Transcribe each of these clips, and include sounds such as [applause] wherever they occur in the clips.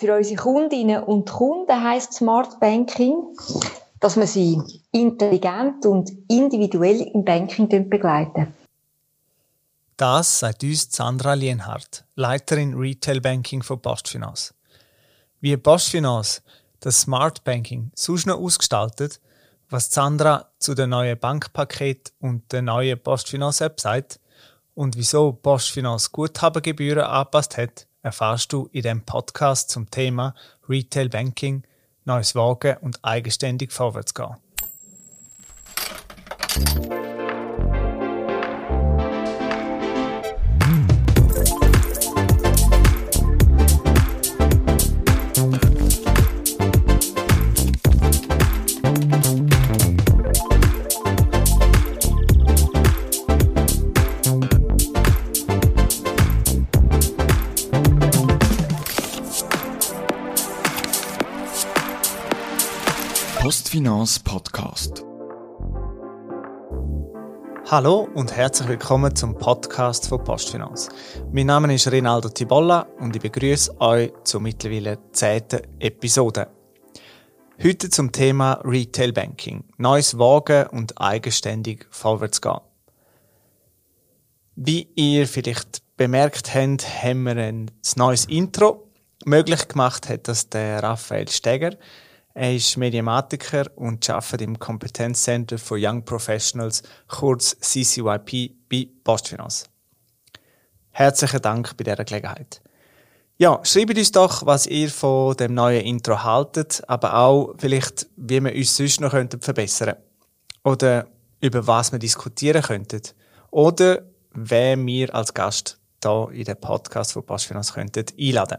Für unsere Kundinnen und Kunden heißt Smart Banking, dass wir sie intelligent und individuell im Banking begleiten. Das sagt uns Sandra Lienhardt, Leiterin Retail Banking von Postfinance. Wie Postfinance das Smart Banking sonst noch ausgestaltet, was Sandra zu den neuen Bankpaket und der neuen Postfinance App sagt und wieso Postfinance Guthabengebühren angepasst hat, erfahrst du in dem Podcast zum Thema Retail Banking, neues Wagen und eigenständig vorwärts gehen. Postfinance Podcast. Hallo und herzlich willkommen zum Podcast von Postfinance. Mein Name ist Rinaldo Tibolla und ich begrüße euch zur mittlerweile zehnten Episode. Heute zum Thema Retail Banking. Neues Wagen und eigenständig vorwärts gehen. Wie ihr vielleicht bemerkt habt, haben wir ein neues Intro. Möglich gemacht hat das der Raphael Steger. Er ist Mediamatiker und arbeitet im Kompetenzcenter for Young Professionals, kurz CCYP, bei Postfinance. Herzlichen Dank bei dieser Gelegenheit. Ja, schreibt uns doch, was ihr von dem neuen Intro haltet, aber auch vielleicht, wie wir uns sonst noch verbessern könnten. Oder über was wir diskutieren könnten. Oder wer wir als Gast hier in den Podcast von Postfinance könnten einladen.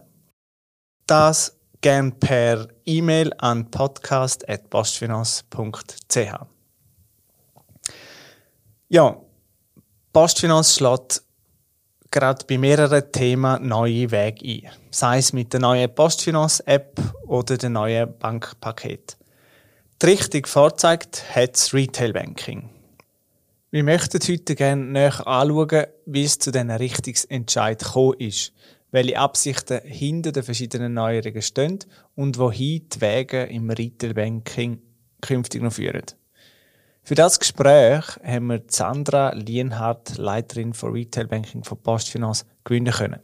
Das gern per E-Mail an podcast.postfinance.ch. Ja, Postfinance schlägt gerade bei mehreren Themen neue Wege ein. Sei es mit der neuen Postfinance-App oder dem neuen Bankpaket. Die Richtung vorzeigt hat das Retail Banking. Wir möchten heute gerne näher anschauen, wie es zu diesen Richtungsentscheid gekommen ist – welche Absichten hinter den verschiedenen Neuerungen stehen und wohin die Wege im Retail Banking künftig noch führen. Für das Gespräch haben wir Sandra Lienhardt, Leiterin von Retail Banking von Postfinance, gewinnen können.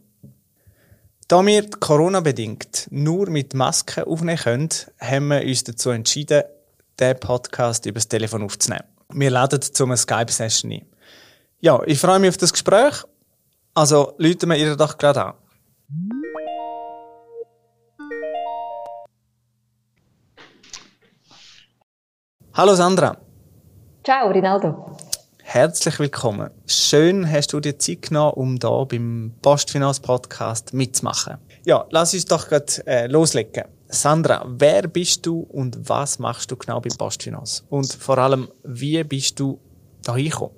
Da wir Corona-bedingt nur mit Masken aufnehmen können, haben wir uns dazu entschieden, den Podcast über das Telefon aufzunehmen. Wir laden zu einer Skype-Session ein. Ja, ich freue mich auf das Gespräch. Also, läuten wir ihr doch gerade an. Hallo Sandra. Ciao Rinaldo. Herzlich willkommen. Schön hast du dir Zeit genommen, um da beim Postfinanz Podcast mitzumachen. Ja, lass uns doch gerade äh, loslegen. Sandra, wer bist du und was machst du genau beim Postfinanz? Und vor allem, wie bist du da hingekommen?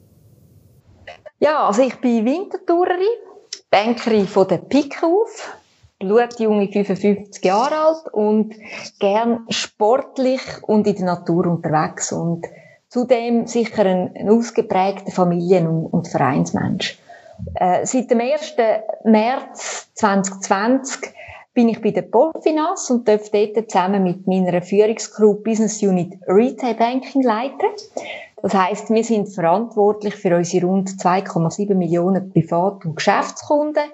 Ja, also ich bin Wintertourerin, Bankerin von der Pike auf, blutjunge 55 Jahre alt und gern sportlich und in der Natur unterwegs und zudem sicher ein, ein ausgeprägter Familien- und, und Vereinsmensch. Äh, seit dem 1. März 2020 bin ich bei der Polfinance und darf dort zusammen mit meiner Führungsgruppe Business Unit Retail Banking leiten. Das heißt, wir sind verantwortlich für unsere rund 2,7 Millionen Privat- und Geschäftskunden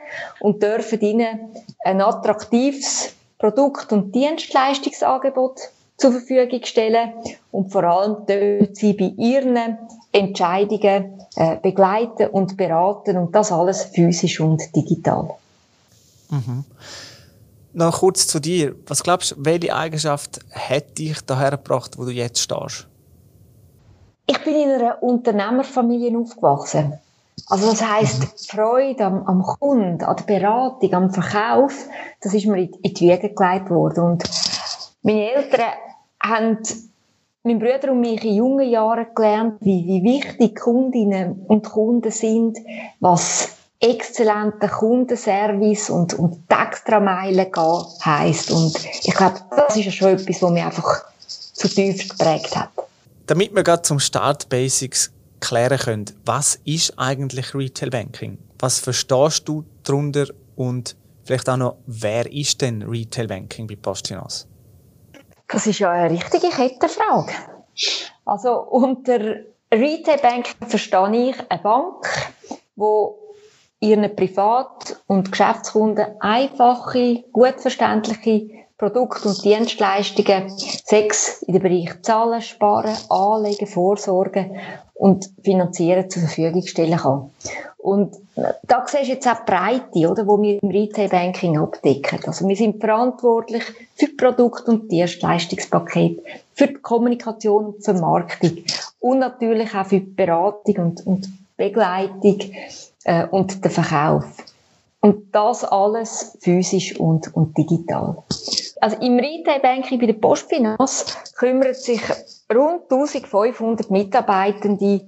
und dürfen ihnen ein attraktives Produkt- und Dienstleistungsangebot zur Verfügung stellen und vor allem dürfen sie bei ihren Entscheidungen äh, begleiten und beraten und das alles physisch und digital. Mhm. Noch kurz zu dir. Was glaubst du, welche Eigenschaft hat dich daher gebracht, wo du jetzt stehst? Ich bin in einer Unternehmerfamilie aufgewachsen. Also das heisst, die Freude am, am Kunden, an der Beratung, am Verkauf, das ist mir in, in die Wiege gelegt worden. Und meine Eltern haben mein Bruder und mich in jungen Jahren gelernt, wie, wie wichtig Kundinnen und Kunden sind, was exzellenter Kundenservice und, und die Extrameile gehen heisst. Und ich glaube, das ist ja schon etwas, was mich einfach zutiefst geprägt hat. Damit wir gerade zum Start Basics klären können, was ist eigentlich Retail Banking? Was verstehst du darunter und Vielleicht auch noch, wer ist denn Retail Banking bei PostFinance? Das ist ja eine richtige Kettenfrage. Also unter Retail Banking verstehe ich eine Bank, wo ihren Privat- und Geschäftskunden einfache, gut verständliche Produkte und Dienstleistungen, sechs in den Bereich Zahlen, Sparen, Anlegen, Vorsorgen und Finanzieren zur Verfügung stellen kann. Und da siehst du jetzt auch die Breite, oder, wo wir im Retail Banking abdecken. Also wir sind verantwortlich für Produkt- und Dienstleistungspaket, für die Kommunikation und Vermarktung und natürlich auch für die Beratung und, und Begleitung äh, und den Verkauf. Und das alles physisch und, und digital. Also im Retail Banking bei der Postfinance kümmert sich rund 1500 Mitarbeitende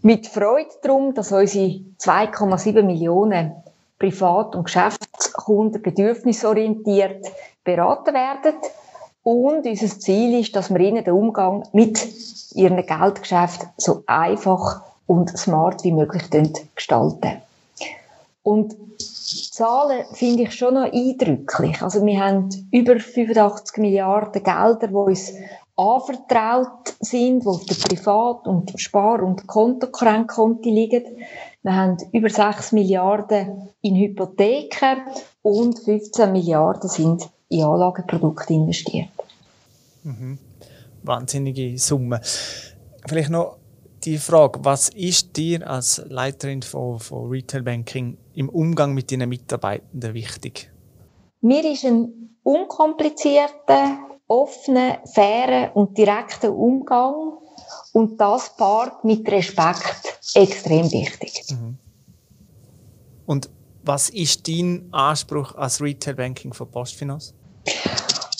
mit Freude darum, dass unsere 2,7 Millionen Privat- und Geschäftskunden bedürfnisorientiert beraten werden. Und unser Ziel ist, dass wir ihnen den Umgang mit ihren Geldgeschäften so einfach und smart wie möglich gestalten. Und Zahlen finde ich schon noch eindrücklich. Also wir haben über 85 Milliarden Gelder, die uns anvertraut sind, die auf den Privat- und Spar- und Kontokrankonti liegen. Wir haben über 6 Milliarden in Hypotheken und 15 Milliarden sind in Anlageprodukte investiert. Mhm. Wahnsinnige Summe. Vielleicht noch die Frage, was ist dir als Leiterin von, von Retail Banking im Umgang mit deinen Mitarbeitenden wichtig? Mir ist ein unkomplizierter, offener, fairer und direkter Umgang und das paart mit Respekt extrem wichtig. Mhm. Und was ist dein Anspruch als Retail Banking von Postfinance?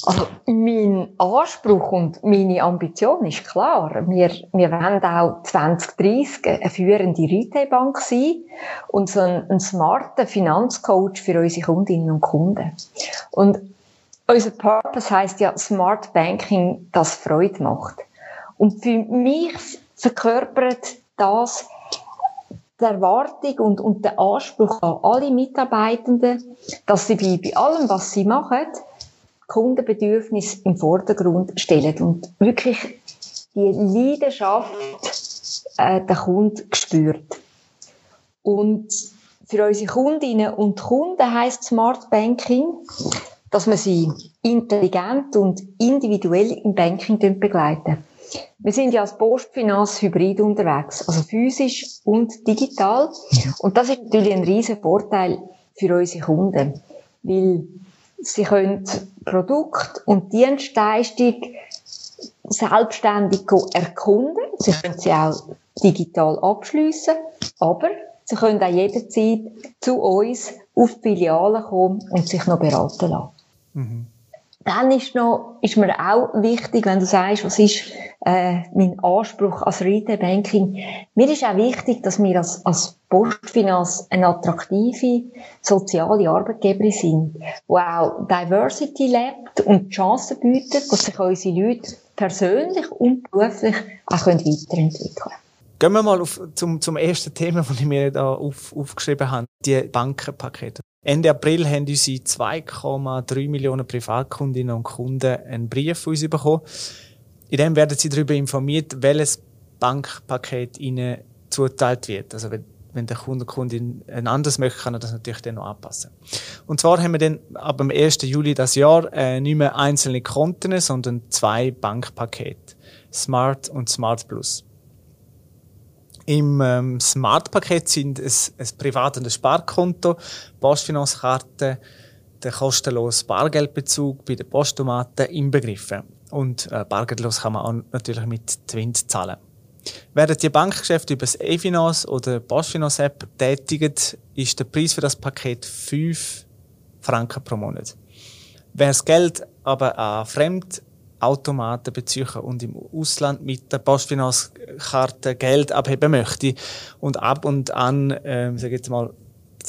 Also, mein Anspruch und meine Ambition ist klar. Wir, wir wollen auch 2030 eine führende Retailbank sein und so ein, ein smarter Finanzcoach für unsere Kundinnen und Kunden. Und unser Purpose heißt ja Smart Banking, das Freude macht. Und für mich verkörpert das die Erwartung und, und den Anspruch an alle Mitarbeitenden, dass sie bei, bei allem, was sie machen, Kundenbedürfnis im Vordergrund stellen und wirklich die Leidenschaft äh, der Kunde spürt. Und für unsere Kundinnen und Kunden heißt Smart Banking, dass man sie intelligent und individuell im Banking begleiten. Wir sind ja als Postfinanz hybrid unterwegs, also physisch und digital. Und das ist natürlich ein riesen Vorteil für unsere Kunden, weil Sie können Produkt und Dienstleistung selbstständig erkunden. Sie können sie auch digital abschliessen, aber Sie können auch jederzeit zu uns auf die Filiale kommen und sich noch beraten lassen. Mhm. Dann ist, noch, ist mir auch wichtig, wenn du sagst, was ist äh, mein Anspruch als Retail Banking. Mir ist auch wichtig, dass wir als, als Postfinanz eine attraktive soziale Arbeitgeberin sind, wo auch Diversity lebt und Chancen bietet, dass sich unsere Leute persönlich und beruflich auch weiterentwickeln können. Gehen wir mal auf, zum, zum ersten Thema, das ich mir da auf, aufgeschrieben habe, die Bankenpakete. Ende April haben unsere 2,3 Millionen Privatkundinnen und Kunden einen Brief von uns bekommen. In dem werden sie darüber informiert, welches Bankpaket ihnen zuteilt wird. Also wenn, wenn der Kunde Kundin ein anderes möchte, kann er das natürlich dann noch anpassen. Und zwar haben wir dann ab dem 1. Juli das Jahr äh, nicht mehr einzelne Konten, sondern zwei Bankpakete. Smart und Smart Plus. Im ähm, Smart-Paket sind es ein privat- und ein Sparkonto, Postfinanzkarte, der kostenlose Bargeldbezug bei den Postomaten inbegriffen. Und äh, bargeldlos kann man auch natürlich mit Twint zahlen. Werden die Bankgeschäfte über das e-Finance oder Postfinance-App tätigt, ist der Preis für das Paket 5 Franken pro Monat. Wer das Geld aber an Fremd Automaten beziehen und im Ausland mit der Postfinanzkarte Geld abheben möchte und ab und an, äh, sag jetzt mal,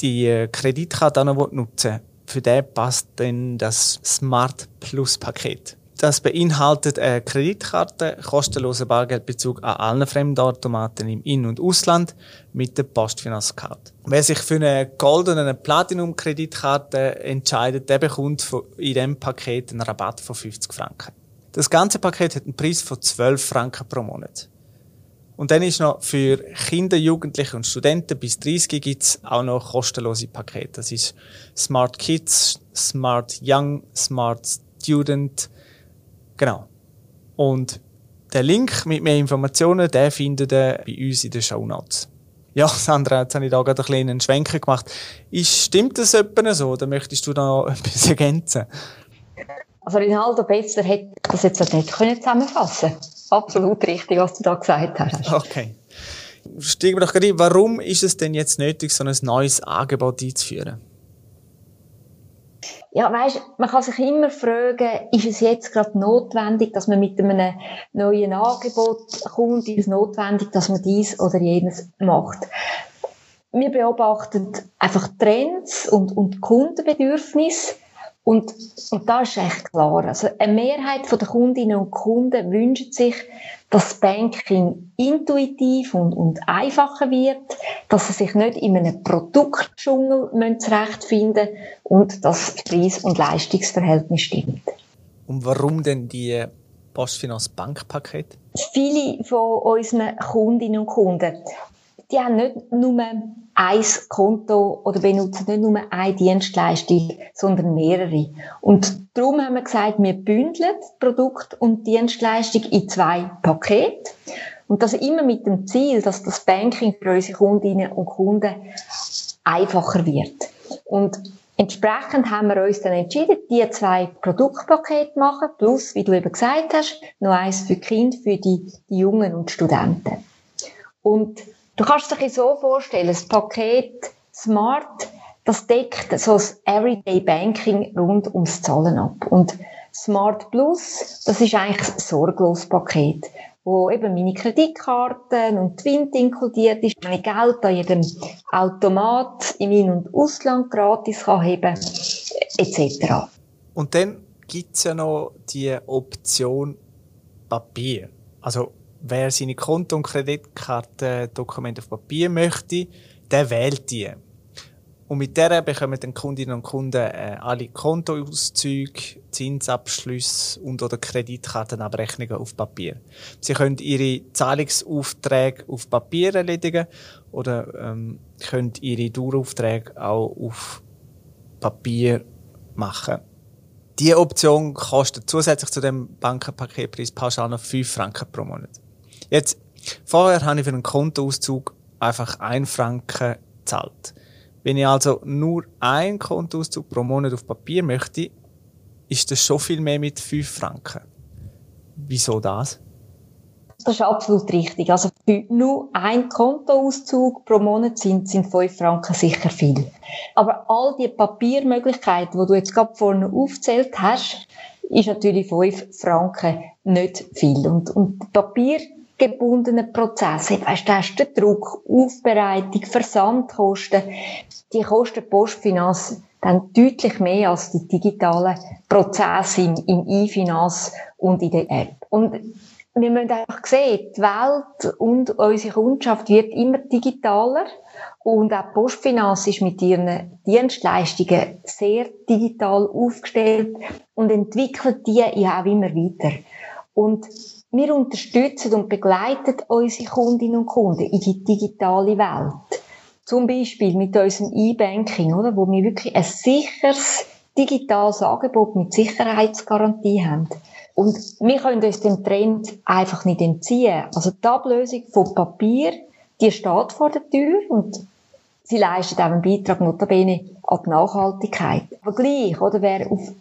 die äh, Kreditkarte auch noch nutzen für den passt dann das Smart Plus Paket. Das beinhaltet eine Kreditkarte, kostenlosen Bargeldbezug an allen Fremdautomaten im In- und Ausland mit der Postfinanzkarte. Wer sich für eine Gold- oder eine Platinum-Kreditkarte entscheidet, der bekommt in diesem Paket einen Rabatt von 50 Franken. Das ganze Paket hat einen Preis von 12 Franken pro Monat. Und dann ist noch für Kinder, Jugendliche und Studenten bis 30 gibt's auch noch kostenlose Pakete. Das ist Smart Kids, Smart Young, Smart Student. Genau. Und der Link mit mehr Informationen, den findet ihr bei uns in den Show Notes. Ja, [laughs] Sandra, jetzt habe ich da gerade einen kleinen Schwenker gemacht. Ist, stimmt das etwa so, oder möchtest du da [laughs] etwas ergänzen? Also Rinaldo Betzler hätte das jetzt nicht zusammenfassen können absolut richtig, was du da gesagt hast. Okay. Steigen wir doch gerade ein. Warum ist es denn jetzt nötig, so ein neues Angebot einzuführen? Ja, weißt, man kann sich immer fragen, ist es jetzt gerade notwendig, dass man mit einem neuen Angebot kommt? Ist es notwendig, dass man dies oder jenes macht? Wir beobachten einfach Trends und, und Kundenbedürfnisse und, und da ist echt klar. Also eine Mehrheit der Kundinnen und Kunden wünscht sich, dass das Banking intuitiv und, und einfacher wird, dass sie sich nicht in einem Produktdschungel zurechtfinden müssen und dass das Preis- und Leistungsverhältnis stimmt. Und warum denn die Postfinanz Bankpaket? Viele von unseren Kundinnen und Kunden, die haben nicht nur ein Konto oder benutzen nicht nur eine Dienstleistung, sondern mehrere. Und darum haben wir gesagt, wir bündeln Produkt und Dienstleistung in zwei Pakete. Und das immer mit dem Ziel, dass das Banking für unsere Kundinnen und Kunden einfacher wird. Und entsprechend haben wir uns dann entschieden, die zwei Produktpakete machen, plus, wie du eben gesagt hast, noch eins für Kinder, für die, die Jungen und Studenten. Und Du kannst dir so vorstellen, das Paket Smart, das deckt so das Everyday Banking rund ums Zahlen ab. Und Smart Plus, das ist eigentlich das Sorglos-Paket, wo eben meine Kreditkarten und Twint inkludiert ist, meine Geld an jedem Automat im In- und Ausland gratis kann heben, etc. Und dann gibt's ja noch die Option Papier. Also wer seine Konto- und Kreditkartendokumente auf Papier möchte, der wählt die. Und mit der bekommen dann Kundinnen und Kunden äh, alle Kontoauszüge, Zinsabschlüsse und oder Kreditkartenabrechnungen auf Papier. Sie können ihre Zahlungsaufträge auf Papier erledigen oder ähm, können ihre Daueraufträge auch auf Papier machen. Die Option kostet zusätzlich zu dem Bankenpaketpreis pauschal noch 5 Franken pro Monat. Jetzt, vorher habe ich für einen Kontoauszug einfach 1 Franken gezahlt. Wenn ich also nur einen Kontoauszug pro Monat auf Papier möchte, ist das schon viel mehr mit 5 Franken. Wieso das? Das ist absolut richtig. Also für nur ein Kontoauszug pro Monat sind, sind 5 Franken sicher viel. Aber all die Papiermöglichkeiten, die du jetzt gerade vorne aufgezählt hast, ist natürlich 5 Franken nicht viel. Und, und Papier gebundenen Prozesse. Weißt, du hast den Druck, Aufbereitung, Versandkosten. Die kosten Postfinanz dann deutlich mehr als die digitalen Prozesse im, im E-Finanz und in der App. Und wir müssen einfach sehen, die Welt und unsere Kundschaft wird immer digitaler und auch Postfinanz ist mit ihren Dienstleistungen sehr digital aufgestellt und entwickelt die auch immer weiter. Und wir unterstützen und begleiten unsere Kundinnen und Kunden in die digitale Welt. Zum Beispiel mit unserem E-Banking, oder? Wo wir wirklich ein sicheres digitales Angebot mit Sicherheitsgarantie haben. Und wir können uns dem Trend einfach nicht entziehen. Also die Ablösung von Papier, die steht vor der Tür und sie leistet auch einen Beitrag notabene an die Nachhaltigkeit. Aber gleich, oder? Wer auf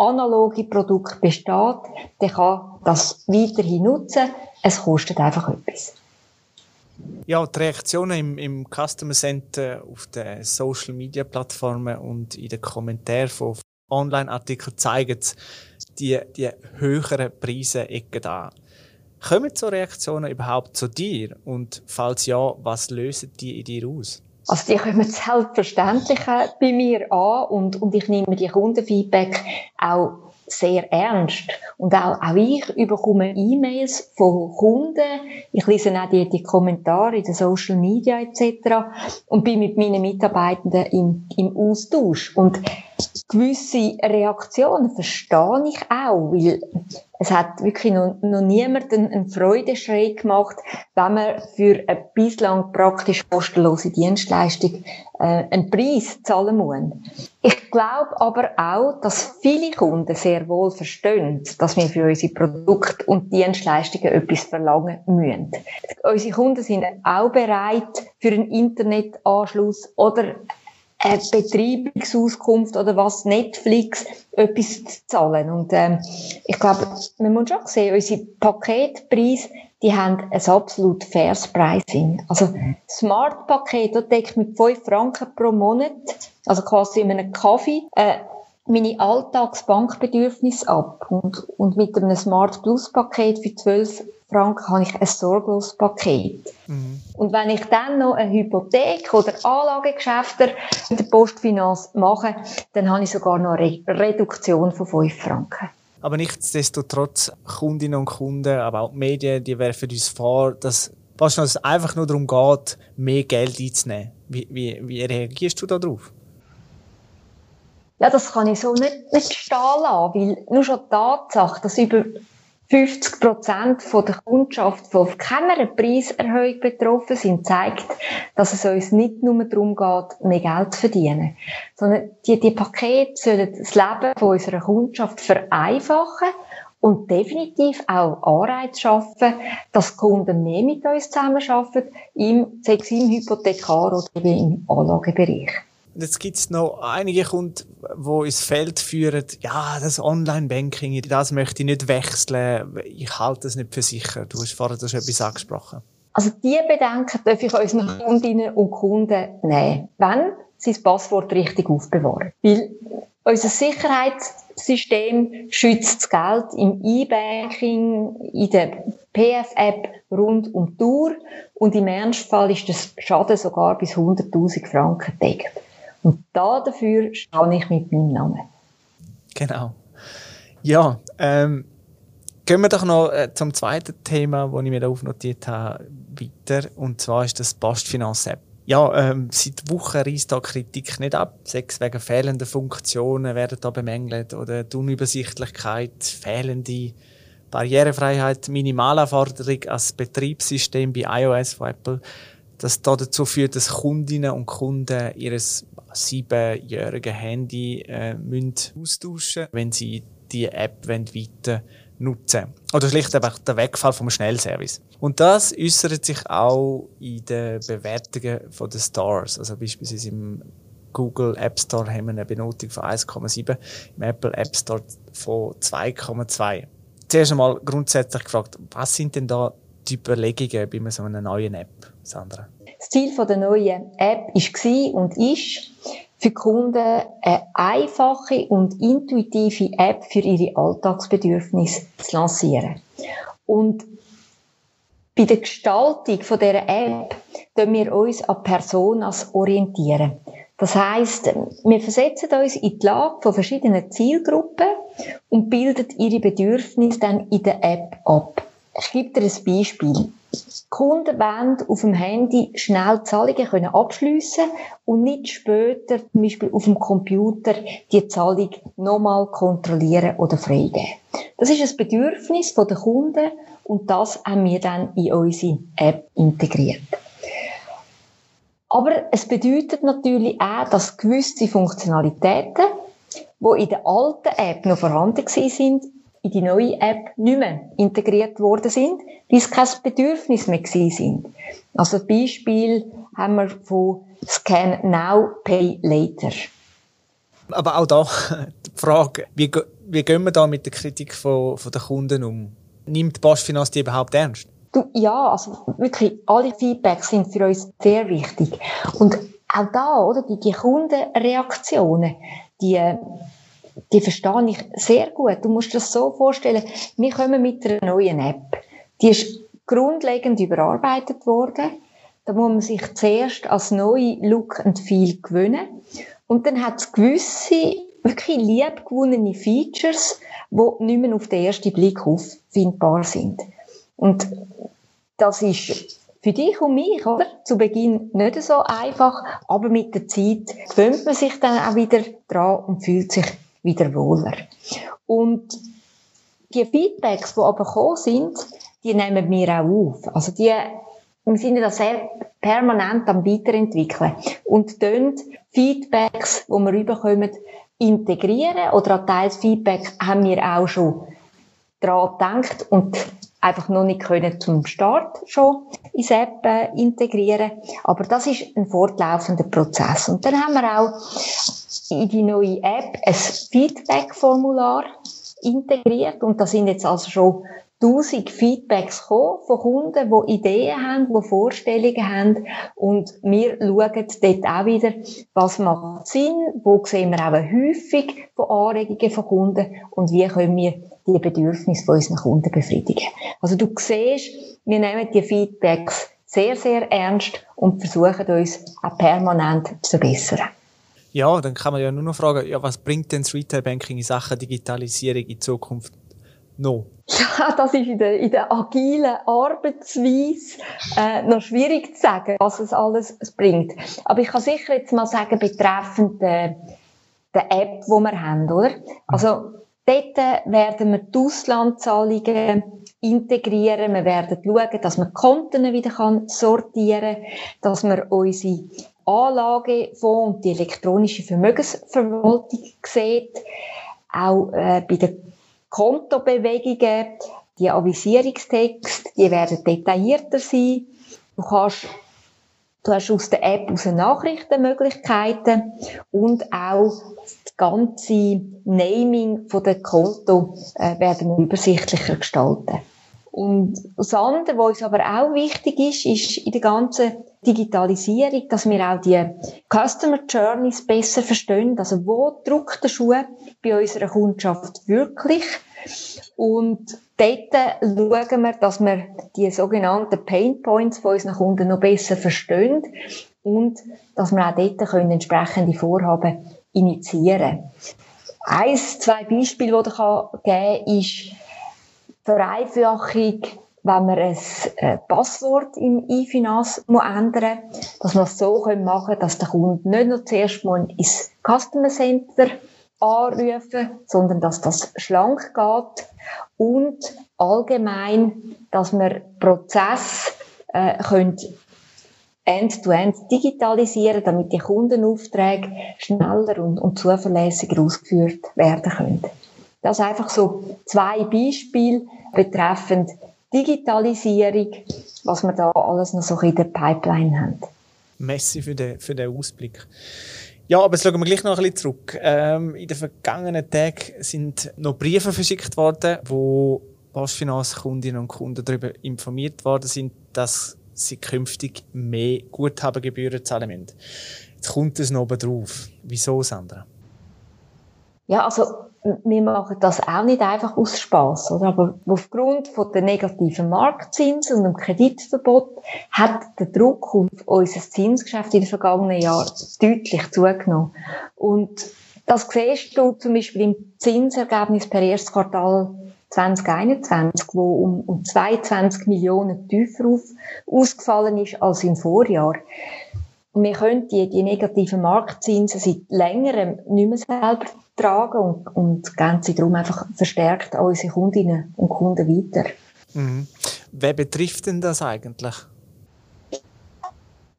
analoge Produkte besteht, der kann das weiterhin nutzen. Es kostet einfach etwas. Ja, die Reaktionen im, im Customer Center auf den Social Media Plattformen und in den Kommentaren von Online-Artikeln zeigen die, die höheren Preise ecken da. Kommen so Reaktionen überhaupt zu dir? Und falls ja, was lösen die in dir aus? Also die kommen selbstverständlich bei mir an und, und ich nehme die Kundenfeedback auch sehr ernst. Und auch, auch ich bekomme E-Mails von Kunden. Ich lese auch die, die Kommentare in den Social Media etc. und bin mit meinen Mitarbeitenden im, im Austausch. Und gewisse Reaktionen verstehe ich auch, weil es hat wirklich noch, noch niemand einen, einen Freudeschrei gemacht, wenn man für eine bislang praktisch kostenlose Dienstleistung äh, einen Preis zahlen muss. Ich glaube aber auch, dass viele Kunden sehr wohl verstehen, dass wir für unsere Produkte und Dienstleistungen etwas verlangen müssen. Unsere Kunden sind auch bereit, für einen Internetanschluss oder eine Betreibungsauskunft oder was, Netflix, etwas zu zahlen. Und ähm, ich glaube, man muss schon sehen, unsere Paketpreise, die haben ein absolut faires Pricing. Also Smart-Paket, das deckt mit 5 Franken pro Monat, also quasi in einem Kaffee, äh, meine Alltagsbankbedürfnisse ab. Und, und mit einem Smart Plus Paket für 12 Franken habe ich ein sorgloses Paket. Mhm. Und wenn ich dann noch eine Hypothek oder Anlagegeschäfte in der Postfinanz mache, dann habe ich sogar noch eine Reduktion von 5 Franken. Aber nichtsdestotrotz, Kundinnen und Kunden, aber auch die Medien, die werfen uns vor, dass es einfach nur darum geht, mehr Geld einzunehmen. Wie, wie, wie reagierst du darauf? Ja, das kann ich so nicht, nicht stehen lassen, weil nur schon die Tatsache, dass über 50 Prozent der Kundschaft von keiner Preiserhöhung betroffen sind, zeigt, dass es uns nicht nur darum geht, mehr Geld zu verdienen, sondern die, die Pakete sollen das Leben von unserer Kundschaft vereinfachen und definitiv auch Anreiz schaffen, dass Kunden mehr mit uns zusammenarbeiten, im, sei es im Hypothekar oder im Anlagebereich. Und jetzt gibt es noch einige Kunden, die ins Feld führen, ja, das Online-Banking, das möchte ich nicht wechseln, ich halte das nicht für sicher. Du hast vorher das etwas angesprochen. Also diese Bedenken darf ich unseren Kundinnen und Kunden nehmen, wenn sie das Passwort richtig aufbewahren. Weil unser Sicherheitssystem schützt das Geld im E-Banking, in der PF-App rund um die Tour und im Ernstfall ist das Schaden sogar bis 100.000 Franken deckt. Und da dafür stehe ich mit meinem Namen. Genau. Ja, ähm, gehen wir doch noch äh, zum zweiten Thema, das ich mir da aufnotiert habe, weiter. Und zwar ist das Postfinanz-App. Ja, ähm, seit Wochen reißt da Kritik nicht ab. Sechs wegen fehlender Funktionen werden da bemängelt oder die Unübersichtlichkeit, fehlende Barrierefreiheit, Minimalanforderung als Betriebssystem bei iOS von Apple das dazu führt, dass Kundinnen und Kunden ihres siebenjährigen Handy äh, müssen austauschen wenn sie die App weiter nutzen Oder schlicht einfach der Wegfall vom Schnellservice. Und das äußert sich auch in den Bewertungen von den Stores. Also beispielsweise im Google App Store haben wir eine Benotung von 1,7, im Apple App Store von 2,2. Zuerst einmal grundsätzlich gefragt, was sind denn da die Überlegungen bei so einer neuen App, Sandra? Das Ziel der neuen App war und ist, für Kunden eine einfache und intuitive App für ihre Alltagsbedürfnisse zu lancieren. Und bei der Gestaltung von dieser App orientieren wir uns an Personas orientieren. Das heißt, wir versetzen uns in die Lage von verschiedenen Zielgruppen und bilden ihre Bedürfnisse dann in der App ab. Ich gebe dir ein Beispiel. Kunden wollen auf dem Handy schnell Zahlungen können abschliessen und nicht später, zum Beispiel auf dem Computer, die Zahlung nochmal kontrollieren oder freigeben. Das ist ein Bedürfnis der Kunden und das haben wir dann in unsere App integriert. Aber es bedeutet natürlich auch, dass gewisse Funktionalitäten, die in der alten App noch vorhanden sind, in die neue App nicht mehr integriert worden sind, weil es kein Bedürfnis mehr sind. Also Beispiel haben wir von Scan Now, Pay Later. Aber auch da die Frage, wie, wie gehen wir da mit der Kritik von, von den Kunden um? Nimmt Postfinanz die überhaupt ernst? Du, ja, also wirklich, alle Feedbacks sind für uns sehr wichtig. Und auch da, oder, die, die Kundenreaktionen, die, die verstehe ich sehr gut. Du musst dir das so vorstellen, wir kommen mit einer neuen App. Die ist grundlegend überarbeitet worden. Da muss man sich zuerst als neue Look and Feel gewöhnen. Und dann hat es gewisse wirklich liebgewonnene Features, die nicht mehr auf den ersten Blick auffindbar sind. Und das ist für dich und mich, oder? Zu Beginn nicht so einfach, aber mit der Zeit gewöhnt man sich dann auch wieder dran und fühlt sich wieder wohler. Und die Feedbacks, die aber gekommen sind, die nehmen wir auch auf. Also die, wir sind ja sehr permanent am Weiterentwickeln und dort Feedbacks, die wir überkommen, integrieren oder an Teils Feedback haben wir auch schon daran gedacht und einfach noch nicht können zum Start schon ins App äh, integrieren. Aber das ist ein fortlaufender Prozess. Und dann haben wir auch in die neue App ein Feedback-Formular integriert und da sind jetzt also schon tausend Feedbacks gekommen von Kunden, die Ideen haben, die Vorstellungen haben. Und wir schauen dort auch wieder, was macht Sinn, wo sehen wir auch eine Häufung von Anregungen von Kunden und wie können wir die Bedürfnisse von unseren Kunden befriedigen. Also du siehst, wir nehmen die Feedbacks sehr, sehr ernst und versuchen uns auch permanent zu verbessern. Ja, dann kann man ja nur noch fragen, ja, was bringt denn das Retail Banking in Sachen Digitalisierung in Zukunft noch? Ja, das ist in der, in der agilen Arbeitsweise äh, noch schwierig zu sagen, was es alles bringt. Aber ich kann sicher jetzt mal sagen, betreffend der, der App, die wir haben, oder? Also, dort werden wir die Auslandzahlungen integrieren. Wir werden schauen, dass man Konten wieder sortieren kann, dass wir unsere Anlagefonds und die elektronische Vermögensverwaltung sieht. Auch äh, bei den Kontobewegungen, die Avisierungstexte, die werden detaillierter sein. Du kannst Du hast aus der App aus Nachrichtenmöglichkeiten und auch das ganze Naming von der Konto äh, werden übersichtlicher gestalten. Und das andere, was uns aber auch wichtig ist, ist in der ganzen Digitalisierung, dass wir auch die Customer Journeys besser verstehen. Also wo drückt der Schuh bei unserer Kundschaft wirklich? Und dort schauen wir, dass wir die sogenannten Pain Points von unseren Kunden noch besser verstehen und dass wir auch dort können entsprechende Vorhaben initiieren Eins, zwei Beispiele, die ich geben kann, ist Vereinfachung, wenn wir ein äh, Passwort im iFinance ändern dass wir es so machen können, dass der Kunde nicht nur zuerst mal ins Customer Center anrufen, sondern dass das schlank geht und allgemein, dass wir Prozess äh, end-to-end -end digitalisieren, damit die Kundenaufträge schneller und, und zuverlässiger ausgeführt werden können. Das sind einfach so zwei Beispiele betreffend Digitalisierung, was wir da alles noch so in der Pipeline haben. Messi für den, für den Ausblick. Ja, aber jetzt schauen wir gleich noch ein bisschen zurück. Ähm, in den vergangenen Tagen sind noch Briefe verschickt worden, wo Postfinanz-Kundinnen und Kunden darüber informiert worden sind, dass sie künftig mehr Guthabengebühren zahlen müssen. Jetzt kommt es noch oben drauf. Wieso, Sandra? Ja, also wir machen das auch nicht einfach aus Spaß, oder? Aber aufgrund von der negativen Marktzinsen und dem Kreditverbot hat der Druck auf unser Zinsgeschäft in den vergangenen Jahren deutlich zugenommen. Und das siehst du zum Beispiel im Zinsergebnis per erstes Quartal 2021, wo um, um 22 Millionen tiefer auf, ausgefallen ist als im Vorjahr. Wir können die, die negativen Marktzinsen seit längerem nicht mehr selber tragen und, und geben sie darum einfach verstärkt an unsere Kundinnen und Kunden weiter. Mhm. Wer betrifft denn das eigentlich?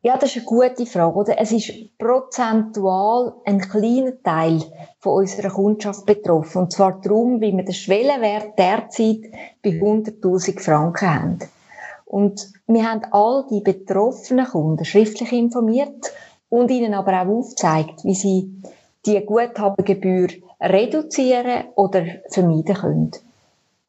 Ja, das ist eine gute Frage. Oder? Es ist prozentual ein kleiner Teil von unserer Kundschaft betroffen. Und zwar darum, wie wir den Schwellenwert derzeit bei 100.000 Franken haben. Und wir haben all die betroffenen Kunden schriftlich informiert und ihnen aber auch aufgezeigt, wie sie die Guthabengebühr reduzieren oder vermeiden können.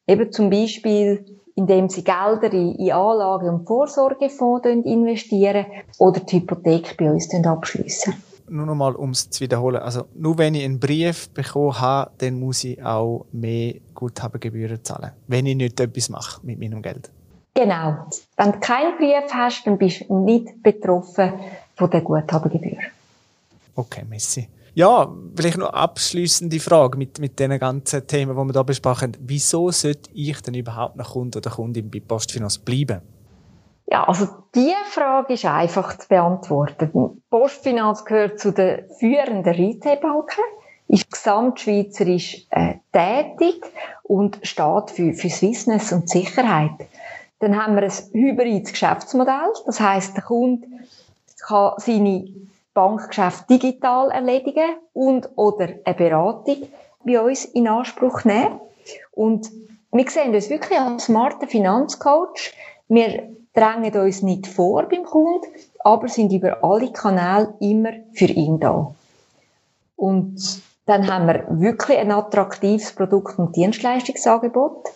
Eben zum Beispiel, indem sie Gelder in, Anlagen- und Vorsorgefonds investieren oder die Hypothek bei uns abschliessen. Nur noch mal, um es zu wiederholen. Also, nur wenn ich einen Brief bekommen habe, dann muss ich auch mehr Guthabengebühren zahlen. Wenn ich nicht etwas mache mit meinem Geld. Genau. Wenn du keinen Brief hast, dann bist du nicht betroffen von der Guthabengebühr. Okay, Messi. Ja, vielleicht noch abschließende Frage mit, mit den ganzen Themen, die wir hier besprechen. Wieso sollte ich denn überhaupt noch Kunde oder Kundin bei Postfinanz bleiben? Ja, also die Frage ist einfach zu beantworten. Postfinanz gehört zu den führenden Retailbanken, ist gesamtschweizerisch äh, tätig und steht für, für Swissness und Sicherheit. Dann haben wir ein hybrides Geschäftsmodell, das heißt, der Kunde kann seine Bankgeschäft digital erledigen und oder eine Beratung bei uns in Anspruch nehmen. Und wir sehen uns wirklich als smarter Finanzcoach. Wir drängen uns nicht vor beim Kunden, aber sind über alle Kanäle immer für ihn da. Und dann haben wir wirklich ein attraktives Produkt- und Dienstleistungsangebot.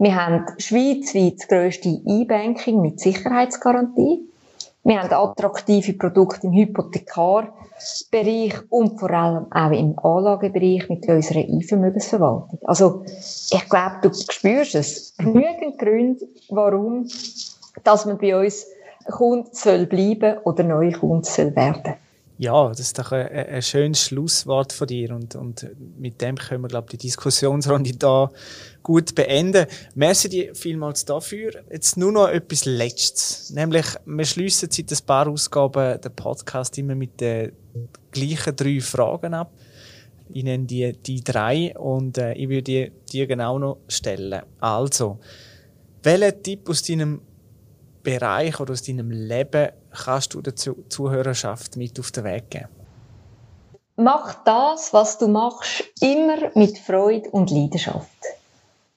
Wir haben schweizweit das grösste E-Banking mit Sicherheitsgarantie. Wir haben attraktive Produkte im Hypothekarbereich und vor allem auch im Anlagebereich mit unserer E-Vermögensverwaltung. Also, ich glaube, du spürst es. Genügend Gründe, warum, dass man bei uns Kunde soll bleiben oder neue Kunde soll werden. Ja, das ist doch ein, ein schönes Schlusswort von dir und, und mit dem können wir, glaube ich, die Diskussionsrunde da gut beenden. Merci dir vielmals dafür. Jetzt nur noch etwas Letztes. Nämlich, wir schliessen seit ein paar Ausgaben den Podcast immer mit den gleichen drei Fragen ab. Ich nenne die, die drei und äh, ich würde die dir genau noch stellen. Also, welchen Tipp aus deinem Bereich oder aus deinem Leben kannst du der Zuhörerschaft mit auf den Weg geben? Mach das, was du machst, immer mit Freude und Leidenschaft.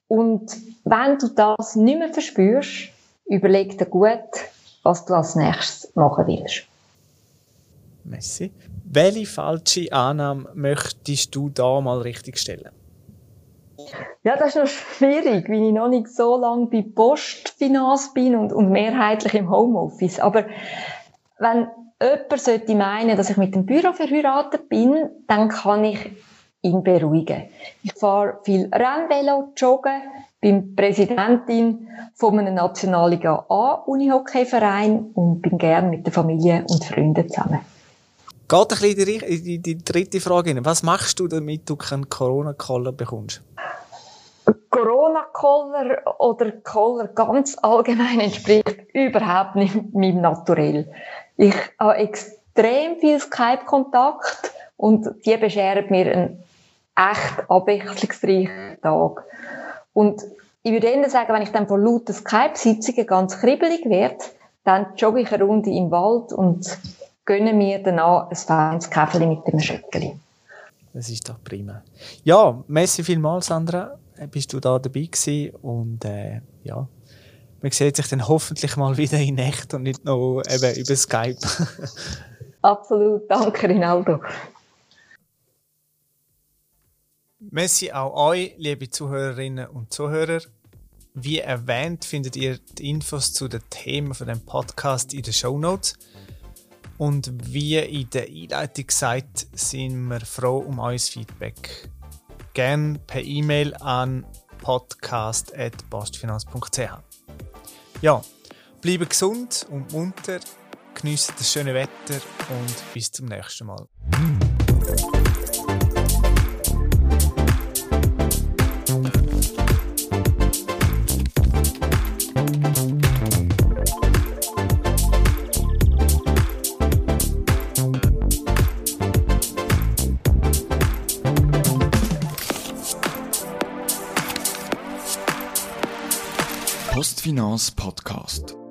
Und wenn du das nicht mehr verspürst, überleg dir gut, was du als nächstes machen willst. Messi. Welche falsche Annahme möchtest du da mal richtig stellen? Ja, das ist noch schwierig, weil ich noch nicht so lange bei Postfinanz bin und, und mehrheitlich im Homeoffice. Aber wenn jemand sollte meinen, dass ich mit dem Büro verheiratet bin, dann kann ich ihn beruhigen. Ich fahre viel Rennvelo, joggen, bin Präsidentin von einem Nationalliga A Unihockeyverein und bin gern mit der Familie und Freunden zusammen. Geht ein bisschen in die, die, dritte Frage hin. Was machst du, damit du keinen Corona-Koller bekommst? Corona-Koller oder Koller ganz allgemein entspricht überhaupt nicht meinem Naturell. Ich habe extrem viel Skype-Kontakt und die bescheren mir einen echt abwechslungsreichen Tag. Und ich würde Ihnen sagen, wenn ich dann von lauter Skype-Sitzungen ganz kribbelig werde, dann jogge ich eine Runde im Wald und gönne mir danach ein feines Käferli mit dem Schöckeli. Das ist doch prima. Ja, merci vielmals, Sandra. Bist du da dabei gewesen und äh, ja, man sieht sich dann hoffentlich mal wieder in echt und nicht nur eben über Skype. [laughs] Absolut, danke Rinaldo. Merci auch euch, liebe Zuhörerinnen und Zuhörer. Wie erwähnt, findet ihr die Infos zu den Themen von dem Podcast in den Show Notes. Und wie in der Einleitung gesagt, sind wir froh um euer Feedback. Gerne per E-Mail an podcast.postfinanz.ch. Ja, bleibe gesund und munter, genießt das schöne Wetter und bis zum nächsten Mal. Postfinance Podcast.